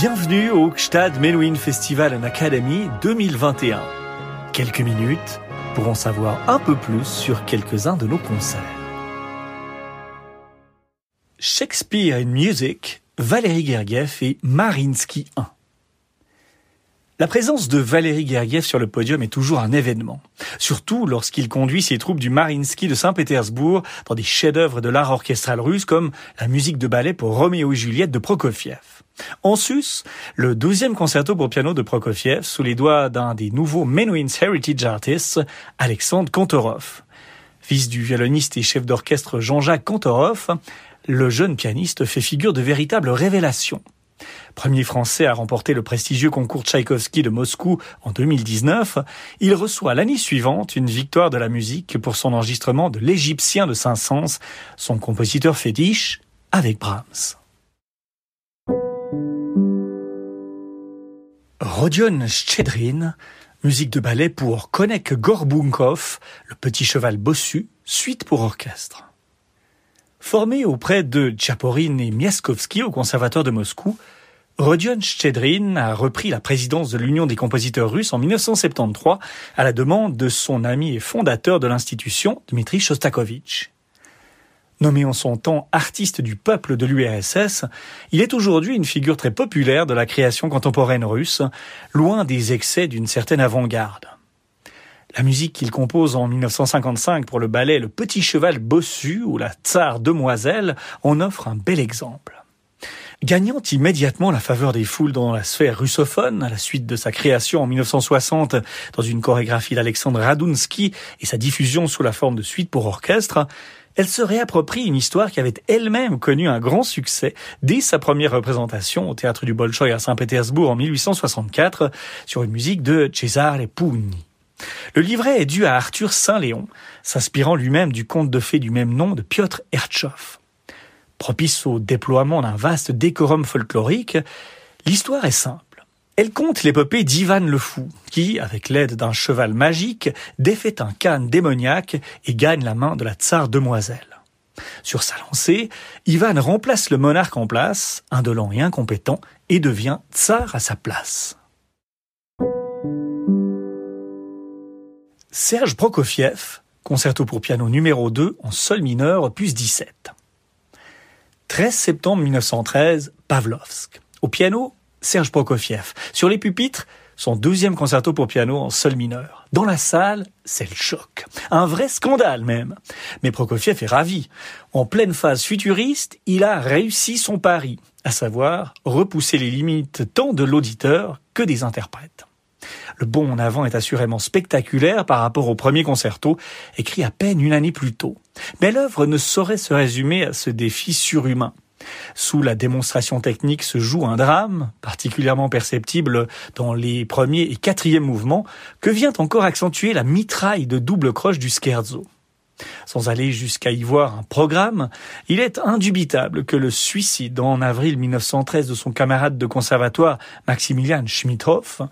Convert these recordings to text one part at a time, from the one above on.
Bienvenue au Gstad Menuhin Festival and Academy 2021. Quelques minutes pour en savoir un peu plus sur quelques-uns de nos concerts. Shakespeare in Music, Valérie Gergiev et Marinsky 1. La présence de Valéry Gergiev sur le podium est toujours un événement, surtout lorsqu'il conduit ses troupes du Marinsky de Saint-Pétersbourg dans des chefs-d'œuvre de l'art orchestral russe comme la musique de ballet pour Roméo et Juliette de Prokofiev. En sus, le douzième concerto pour piano de Prokofiev sous les doigts d'un des nouveaux Menuhin's Heritage Artists, Alexandre Kantorov. Fils du violoniste et chef d'orchestre Jean-Jacques Kantorov, le jeune pianiste fait figure de véritable révélation. Premier français à remporter le prestigieux concours Tchaïkovski de Moscou en 2019, il reçoit l'année suivante une victoire de la musique pour son enregistrement de l'Égyptien de Saint-Saëns, son compositeur fétiche, avec Brahms. Rodion Shchedrin, musique de ballet pour Konek Gorbunkov, le petit cheval bossu, suite pour orchestre. Formé auprès de Tchaporin et Miaskovsky au Conservatoire de Moscou, Rodion Shchedrin a repris la présidence de l'Union des compositeurs russes en 1973 à la demande de son ami et fondateur de l'institution, Dmitri Shostakovich. Nommé en son temps artiste du peuple de l'URSS, il est aujourd'hui une figure très populaire de la création contemporaine russe, loin des excès d'une certaine avant-garde. La musique qu'il compose en 1955 pour le ballet Le Petit Cheval Bossu ou la Tsar Demoiselle en offre un bel exemple. Gagnant immédiatement la faveur des foules dans la sphère russophone, à la suite de sa création en 1960 dans une chorégraphie d'Alexandre Radunsky et sa diffusion sous la forme de suite pour orchestre, elle se réapproprie une histoire qui avait elle-même connu un grand succès dès sa première représentation au théâtre du Bolchoï à Saint-Pétersbourg en 1864 sur une musique de Cesare Pugni. Le livret est dû à Arthur Saint-Léon, s'inspirant lui-même du conte de fées du même nom de Piotr Ertchoff. Propice au déploiement d'un vaste décorum folklorique, l'histoire est simple. Elle compte l'épopée d'Ivan le Fou, qui, avec l'aide d'un cheval magique, défait un khan démoniaque et gagne la main de la tsar demoiselle. Sur sa lancée, Ivan remplace le monarque en place, indolent et incompétent, et devient tsar à sa place. Serge Prokofiev, concerto pour piano numéro 2 en sol mineur opus 17. 13 septembre 1913, Pavlovsk. Au piano, Serge Prokofiev. Sur les pupitres, son deuxième concerto pour piano en sol mineur. Dans la salle, c'est le choc. Un vrai scandale même. Mais Prokofiev est ravi. En pleine phase futuriste, il a réussi son pari, à savoir repousser les limites tant de l'auditeur que des interprètes. Le bond en avant est assurément spectaculaire par rapport au premier concerto, écrit à peine une année plus tôt. Mais l'œuvre ne saurait se résumer à ce défi surhumain. Sous la démonstration technique se joue un drame, particulièrement perceptible dans les premiers et quatrièmes mouvements, que vient encore accentuer la mitraille de double croche du scherzo. Sans aller jusqu'à y voir un programme, il est indubitable que le suicide en avril 1913 de son camarade de conservatoire Maximilian Schmidhoff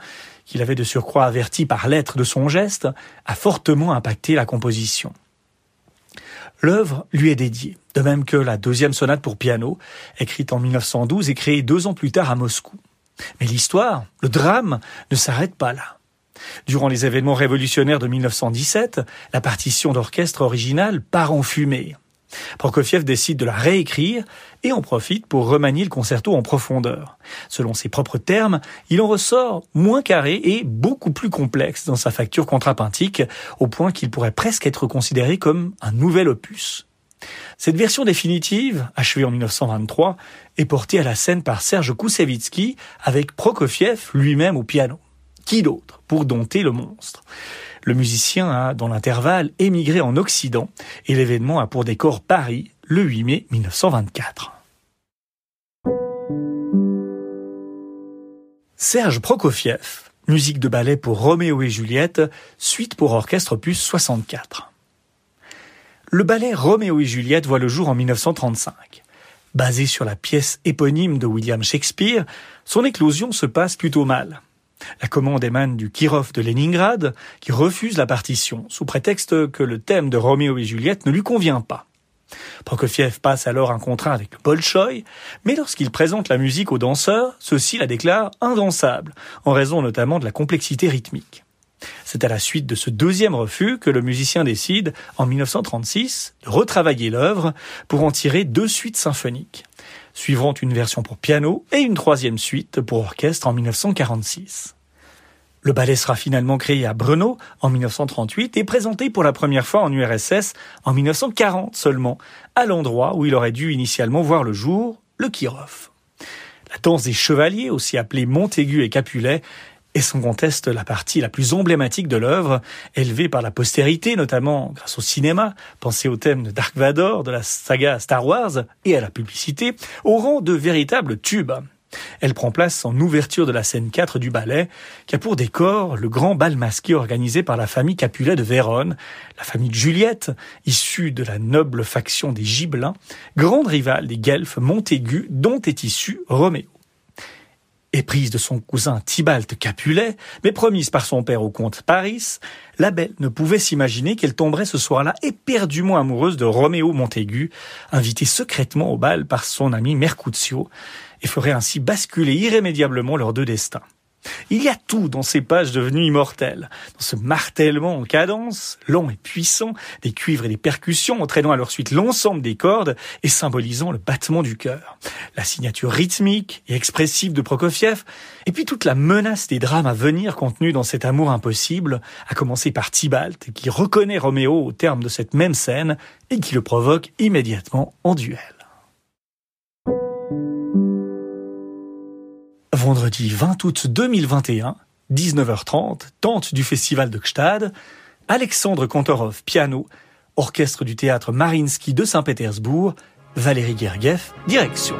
qu'il avait de surcroît averti par lettre de son geste, a fortement impacté la composition. L'œuvre lui est dédiée, de même que la deuxième sonate pour piano, écrite en 1912 et créée deux ans plus tard à Moscou. Mais l'histoire, le drame, ne s'arrête pas là. Durant les événements révolutionnaires de 1917, la partition d'orchestre originale part en fumée. Prokofiev décide de la réécrire et en profite pour remanier le concerto en profondeur. Selon ses propres termes, il en ressort moins carré et beaucoup plus complexe dans sa facture contrapuntique, au point qu'il pourrait presque être considéré comme un nouvel opus. Cette version définitive, achevée en 1923, est portée à la scène par Serge Koussevitzky avec Prokofiev lui-même au piano. Qui d'autre pour dompter le monstre? Le musicien a, dans l'intervalle, émigré en Occident et l'événement a pour décor Paris le 8 mai 1924. Serge Prokofiev, musique de ballet pour Roméo et Juliette, suite pour orchestre opus 64. Le ballet Roméo et Juliette voit le jour en 1935. Basé sur la pièce éponyme de William Shakespeare, son éclosion se passe plutôt mal. La commande émane du Kirov de Leningrad, qui refuse la partition, sous prétexte que le thème de Roméo et Juliette ne lui convient pas. Prokofiev passe alors un contrat avec le Bolchoï, mais lorsqu'il présente la musique aux danseurs, ceux-ci la déclarent indansable, en raison notamment de la complexité rythmique. C'est à la suite de ce deuxième refus que le musicien décide, en 1936, de retravailler l'œuvre pour en tirer deux suites symphoniques. Suivront une version pour piano et une troisième suite pour orchestre en 1946. Le ballet sera finalement créé à Brno en 1938 et présenté pour la première fois en URSS en 1940 seulement, à l'endroit où il aurait dû initialement voir le jour, le Kirov. La danse des chevaliers, aussi appelée Montaigu et Capulet, est sans conteste la partie la plus emblématique de l'œuvre, élevée par la postérité, notamment grâce au cinéma, pensé au thème de Dark Vador, de la saga Star Wars et à la publicité, au rang de véritable tube. Elle prend place en ouverture de la scène 4 du ballet, qui a pour décor le grand bal masqué organisé par la famille Capulet de Vérone, la famille de Juliette, issue de la noble faction des Gibelins, grande rivale des Guelfes Montaigu, dont est issu Roméo. Éprise de son cousin Tybalt Capulet, mais promise par son père au comte Paris, la belle ne pouvait s'imaginer qu'elle tomberait ce soir-là éperdument amoureuse de Roméo Montaigu, invité secrètement au bal par son ami Mercutio, et ferait ainsi basculer irrémédiablement leurs deux destins. Il y a tout dans ces pages devenues immortelles, dans ce martèlement en cadence, long et puissant, des cuivres et des percussions entraînant à leur suite l'ensemble des cordes et symbolisant le battement du cœur. La signature rythmique et expressive de Prokofiev, et puis toute la menace des drames à venir contenus dans cet amour impossible, à commencer par Tybalt, qui reconnaît Roméo au terme de cette même scène et qui le provoque immédiatement en duel. Vendredi 20 août 2021, 19h30, tente du festival de Gstad, Alexandre Kontorov, piano, orchestre du théâtre Marinsky de Saint-Pétersbourg, Valérie Gergiev, direction.